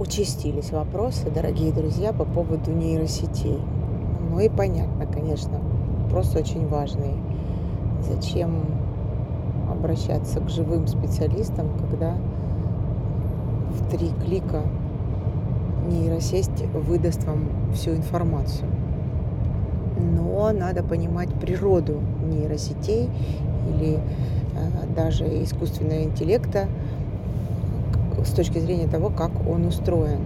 участились вопросы, дорогие друзья, по поводу нейросетей. Ну и понятно, конечно, вопрос очень важный. Зачем обращаться к живым специалистам, когда в три клика нейросеть выдаст вам всю информацию. Но надо понимать природу нейросетей или э, даже искусственного интеллекта с точки зрения того, как он устроен.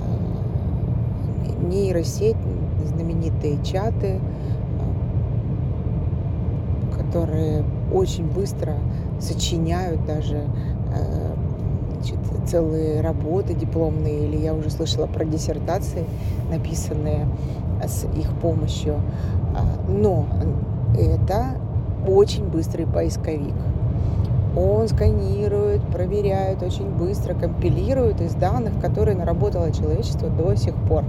Э, нейросеть, знаменитые чаты, э, которые очень быстро сочиняют даже э, значит, целые работы дипломные, или я уже слышала про диссертации, написанные с их помощью. Но это очень быстрый поисковик. Он сканирует, проверяет очень быстро, компилирует из данных, которые наработало человечество до сих пор.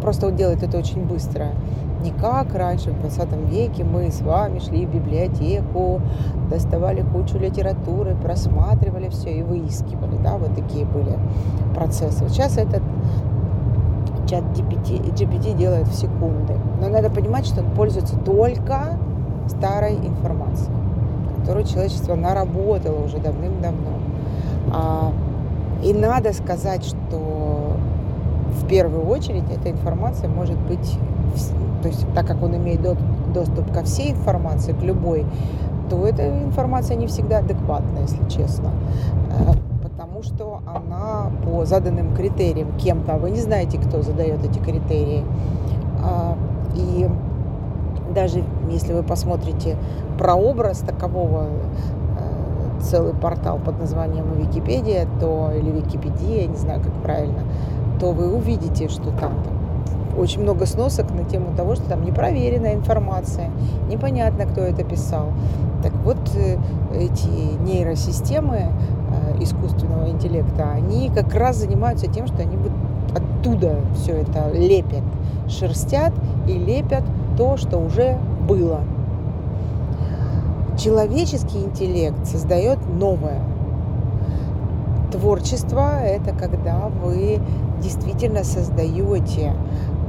Просто он делает это очень быстро. Не как раньше, в 20 веке, мы с вами шли в библиотеку, доставали кучу литературы, просматривали все и выискивали. Да, вот такие были процессы. Вот сейчас этот чат GPT, GPT делает в секунды. Но надо понимать, что он пользуется только старой информацией которую человечество наработало уже давным-давно. А, и надо сказать, что в первую очередь эта информация может быть, то есть так как он имеет доступ ко всей информации, к любой, то эта информация не всегда адекватна, если честно. Э, потому что она по заданным критериям кем-то, а вы не знаете, кто задает эти критерии. Даже если вы посмотрите прообраз такового э, целый портал под названием Википедия, то или Википедия, не знаю, как правильно, то вы увидите, что там, там очень много сносок на тему того, что там непроверенная информация, непонятно, кто это писал. Так вот, э, эти нейросистемы э, искусственного интеллекта, они как раз занимаются тем, что они оттуда все это лепят, шерстят и лепят то, что уже было. Человеческий интеллект создает новое. Творчество – это когда вы действительно создаете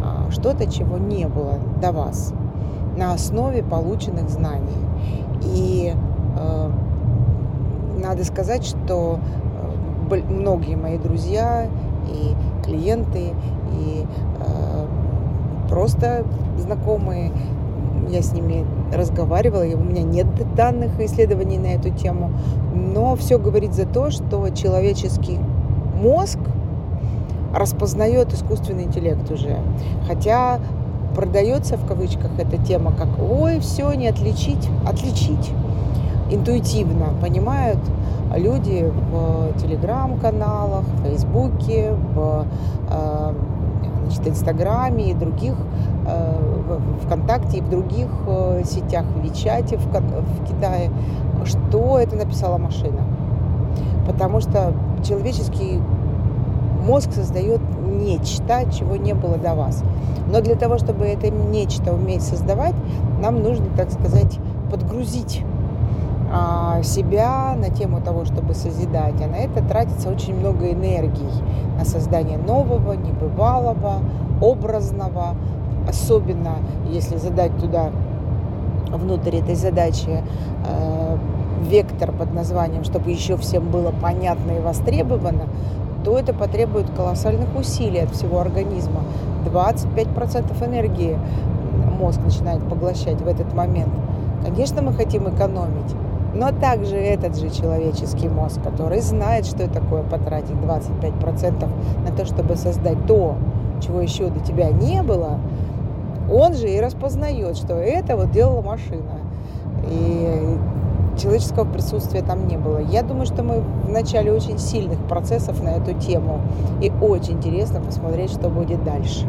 а, что-то, чего не было до вас на основе полученных знаний. И э, надо сказать, что э, многие мои друзья и клиенты, и э, просто знакомые, я с ними разговаривала, и у меня нет данных и исследований на эту тему, но все говорит за то, что человеческий мозг распознает искусственный интеллект уже. Хотя продается в кавычках эта тема как «Ой, все, не отличить». Отличить интуитивно понимают люди в телеграм-каналах, в фейсбуке, в э, значит, инстаграме и других Э, ВКонтакте и в других э, сетях, в Вичате в, Китае, что это написала машина. Потому что человеческий мозг создает нечто, чего не было до вас. Но для того, чтобы это нечто уметь создавать, нам нужно, так сказать, подгрузить себя на тему того, чтобы созидать. А на это тратится очень много энергии на создание нового, небывалого, образного, особенно если задать туда внутрь этой задачи э, вектор под названием, чтобы еще всем было понятно и востребовано, то это потребует колоссальных усилий от всего организма. 25% энергии мозг начинает поглощать в этот момент. Конечно, мы хотим экономить, но также этот же человеческий мозг, который знает, что такое потратить 25% на то, чтобы создать то, чего еще до тебя не было, он же и распознает, что это вот делала машина. И человеческого присутствия там не было. Я думаю, что мы в начале очень сильных процессов на эту тему. И очень интересно посмотреть, что будет дальше.